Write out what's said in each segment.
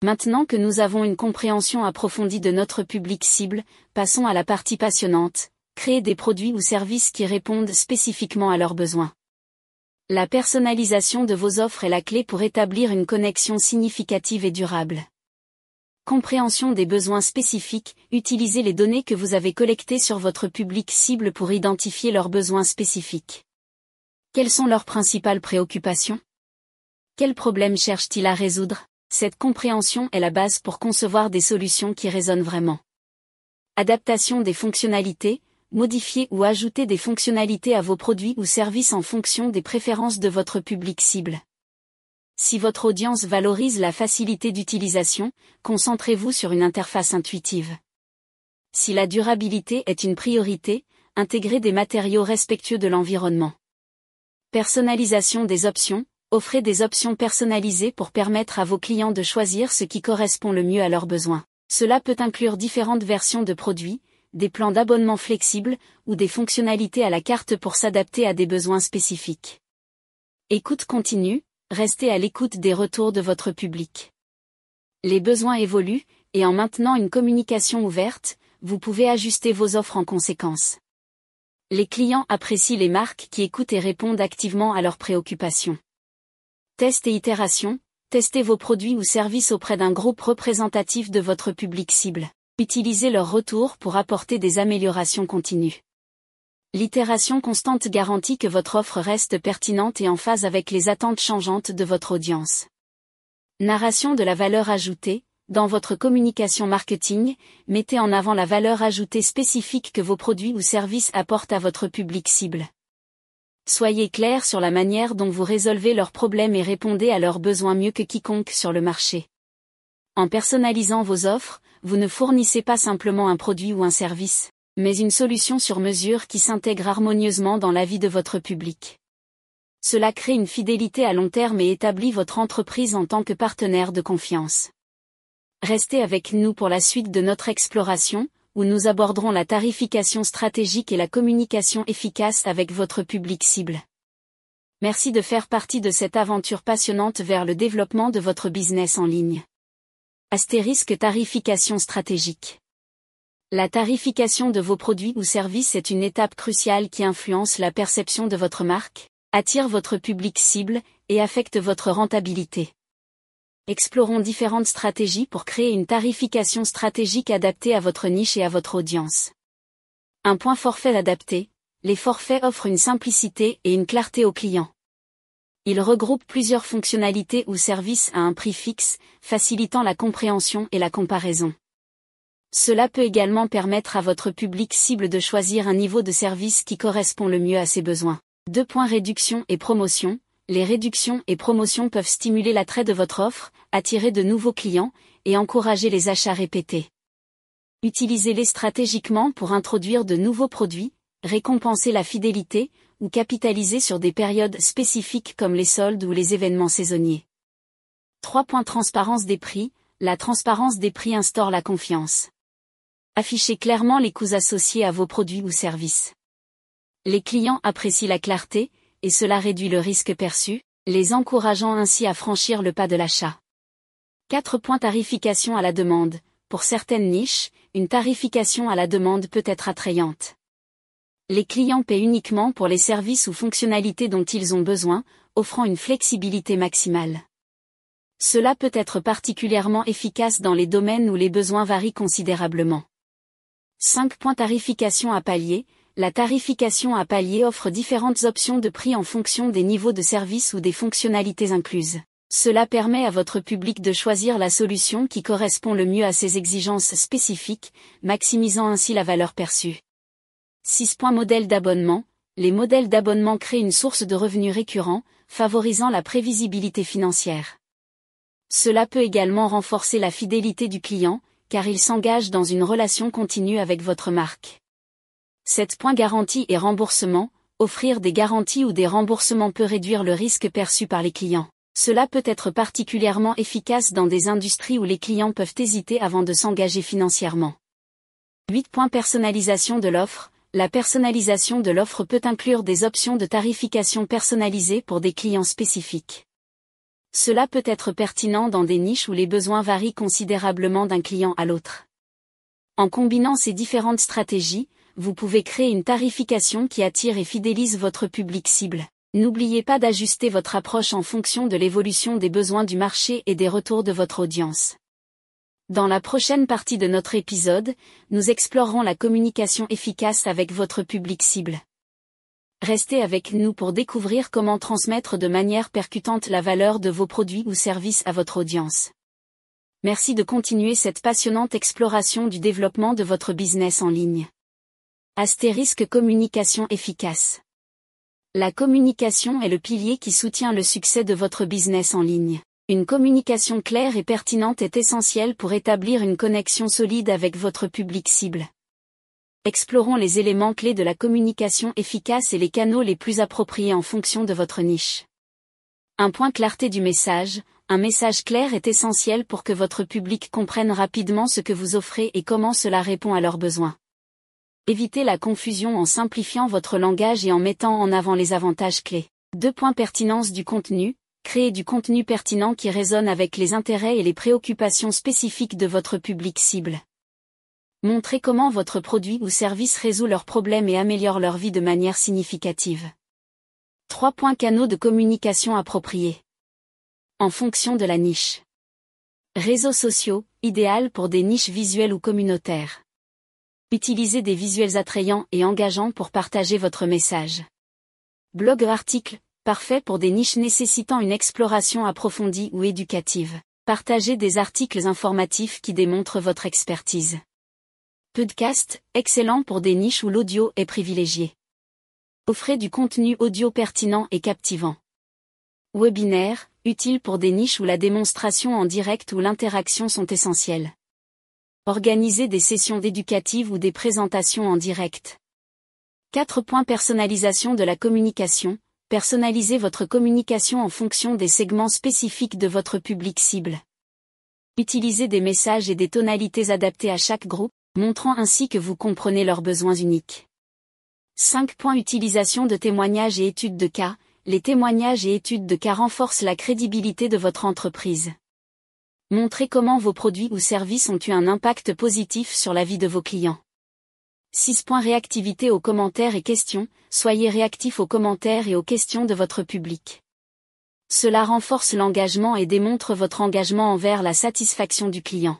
Maintenant que nous avons une compréhension approfondie de notre public cible, passons à la partie passionnante, créer des produits ou services qui répondent spécifiquement à leurs besoins. La personnalisation de vos offres est la clé pour établir une connexion significative et durable. Compréhension des besoins spécifiques, utilisez les données que vous avez collectées sur votre public cible pour identifier leurs besoins spécifiques. Quelles sont leurs principales préoccupations? Quels problèmes cherchent-ils à résoudre? Cette compréhension est la base pour concevoir des solutions qui résonnent vraiment. Adaptation des fonctionnalités, modifier ou ajouter des fonctionnalités à vos produits ou services en fonction des préférences de votre public cible. Si votre audience valorise la facilité d'utilisation, concentrez-vous sur une interface intuitive. Si la durabilité est une priorité, intégrez des matériaux respectueux de l'environnement. Personnalisation des options, offrez des options personnalisées pour permettre à vos clients de choisir ce qui correspond le mieux à leurs besoins. Cela peut inclure différentes versions de produits, des plans d'abonnement flexibles, ou des fonctionnalités à la carte pour s'adapter à des besoins spécifiques. Écoute continue, restez à l'écoute des retours de votre public. Les besoins évoluent, et en maintenant une communication ouverte, vous pouvez ajuster vos offres en conséquence. Les clients apprécient les marques qui écoutent et répondent activement à leurs préoccupations. Test et itération, testez vos produits ou services auprès d'un groupe représentatif de votre public cible. Utilisez leur retour pour apporter des améliorations continues. L'itération constante garantit que votre offre reste pertinente et en phase avec les attentes changeantes de votre audience. Narration de la valeur ajoutée. Dans votre communication marketing, mettez en avant la valeur ajoutée spécifique que vos produits ou services apportent à votre public cible. Soyez clair sur la manière dont vous résolvez leurs problèmes et répondez à leurs besoins mieux que quiconque sur le marché. En personnalisant vos offres, vous ne fournissez pas simplement un produit ou un service, mais une solution sur mesure qui s'intègre harmonieusement dans la vie de votre public. Cela crée une fidélité à long terme et établit votre entreprise en tant que partenaire de confiance. Restez avec nous pour la suite de notre exploration, où nous aborderons la tarification stratégique et la communication efficace avec votre public cible. Merci de faire partie de cette aventure passionnante vers le développement de votre business en ligne. Astérisque tarification stratégique. La tarification de vos produits ou services est une étape cruciale qui influence la perception de votre marque, attire votre public cible, et affecte votre rentabilité. Explorons différentes stratégies pour créer une tarification stratégique adaptée à votre niche et à votre audience. Un point forfait adapté. Les forfaits offrent une simplicité et une clarté aux clients. Il regroupe plusieurs fonctionnalités ou services à un prix fixe, facilitant la compréhension et la comparaison. Cela peut également permettre à votre public cible de choisir un niveau de service qui correspond le mieux à ses besoins. Deux points réduction et promotion. Les réductions et promotions peuvent stimuler l'attrait de votre offre, attirer de nouveaux clients, et encourager les achats répétés. Utilisez-les stratégiquement pour introduire de nouveaux produits, récompenser la fidélité, ou capitaliser sur des périodes spécifiques comme les soldes ou les événements saisonniers. 3. Transparence des prix. La transparence des prix instaure la confiance. Affichez clairement les coûts associés à vos produits ou services. Les clients apprécient la clarté, et cela réduit le risque perçu, les encourageant ainsi à franchir le pas de l'achat. 4. Tarification à la demande. Pour certaines niches, une tarification à la demande peut être attrayante les clients paient uniquement pour les services ou fonctionnalités dont ils ont besoin, offrant une flexibilité maximale. Cela peut être particulièrement efficace dans les domaines où les besoins varient considérablement. 5. Tarification à palier. La tarification à palier offre différentes options de prix en fonction des niveaux de service ou des fonctionnalités incluses. Cela permet à votre public de choisir la solution qui correspond le mieux à ses exigences spécifiques, maximisant ainsi la valeur perçue. 6. Modèle d'abonnement. Les modèles d'abonnement créent une source de revenus récurrents, favorisant la prévisibilité financière. Cela peut également renforcer la fidélité du client, car il s'engage dans une relation continue avec votre marque. 7. Garantie et remboursement. Offrir des garanties ou des remboursements peut réduire le risque perçu par les clients. Cela peut être particulièrement efficace dans des industries où les clients peuvent hésiter avant de s'engager financièrement. 8. Personnalisation de l'offre la personnalisation de l'offre peut inclure des options de tarification personnalisées pour des clients spécifiques. Cela peut être pertinent dans des niches où les besoins varient considérablement d'un client à l'autre. En combinant ces différentes stratégies, vous pouvez créer une tarification qui attire et fidélise votre public cible. N'oubliez pas d'ajuster votre approche en fonction de l'évolution des besoins du marché et des retours de votre audience. Dans la prochaine partie de notre épisode, nous explorerons la communication efficace avec votre public cible. Restez avec nous pour découvrir comment transmettre de manière percutante la valeur de vos produits ou services à votre audience. Merci de continuer cette passionnante exploration du développement de votre business en ligne. Astérisque communication efficace. La communication est le pilier qui soutient le succès de votre business en ligne. Une communication claire et pertinente est essentielle pour établir une connexion solide avec votre public cible. Explorons les éléments clés de la communication efficace et les canaux les plus appropriés en fonction de votre niche. Un point clarté du message, un message clair est essentiel pour que votre public comprenne rapidement ce que vous offrez et comment cela répond à leurs besoins. Évitez la confusion en simplifiant votre langage et en mettant en avant les avantages clés. Deux points pertinence du contenu. Créez du contenu pertinent qui résonne avec les intérêts et les préoccupations spécifiques de votre public cible. Montrez comment votre produit ou service résout leurs problèmes et améliore leur vie de manière significative. Trois points canaux de communication appropriés en fonction de la niche. Réseaux sociaux, idéal pour des niches visuelles ou communautaires. Utilisez des visuels attrayants et engageants pour partager votre message. Blog article, parfait pour des niches nécessitant une exploration approfondie ou éducative. Partagez des articles informatifs qui démontrent votre expertise. Podcast, excellent pour des niches où l'audio est privilégié. Offrez du contenu audio pertinent et captivant. Webinaire, utile pour des niches où la démonstration en direct ou l'interaction sont essentielles. Organisez des sessions d'éducatives ou des présentations en direct. 4 points personnalisation de la communication. Personnalisez votre communication en fonction des segments spécifiques de votre public cible. Utilisez des messages et des tonalités adaptées à chaque groupe, montrant ainsi que vous comprenez leurs besoins uniques. 5 points utilisation de témoignages et études de cas les témoignages et études de cas renforcent la crédibilité de votre entreprise. Montrez comment vos produits ou services ont eu un impact positif sur la vie de vos clients. 6 points réactivité aux commentaires et questions, soyez réactif aux commentaires et aux questions de votre public. Cela renforce l'engagement et démontre votre engagement envers la satisfaction du client.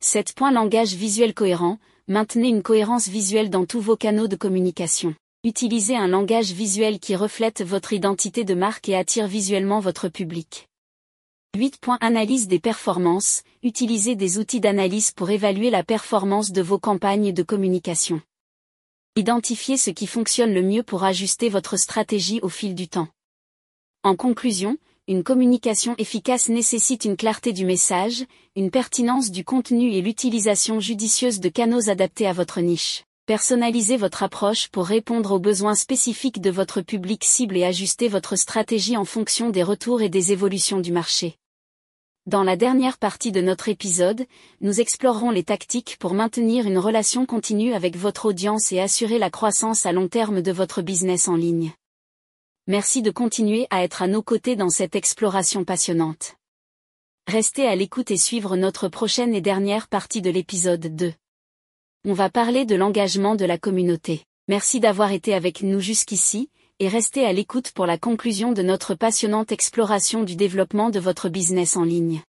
7 points langage visuel cohérent, maintenez une cohérence visuelle dans tous vos canaux de communication. Utilisez un langage visuel qui reflète votre identité de marque et attire visuellement votre public. 8. Analyse des performances. Utilisez des outils d'analyse pour évaluer la performance de vos campagnes de communication. Identifiez ce qui fonctionne le mieux pour ajuster votre stratégie au fil du temps. En conclusion, une communication efficace nécessite une clarté du message, une pertinence du contenu et l'utilisation judicieuse de canaux adaptés à votre niche. Personnalisez votre approche pour répondre aux besoins spécifiques de votre public cible et ajuster votre stratégie en fonction des retours et des évolutions du marché. Dans la dernière partie de notre épisode, nous explorerons les tactiques pour maintenir une relation continue avec votre audience et assurer la croissance à long terme de votre business en ligne. Merci de continuer à être à nos côtés dans cette exploration passionnante. Restez à l'écoute et suivre notre prochaine et dernière partie de l'épisode 2 on va parler de l'engagement de la communauté. Merci d'avoir été avec nous jusqu'ici, et restez à l'écoute pour la conclusion de notre passionnante exploration du développement de votre business en ligne.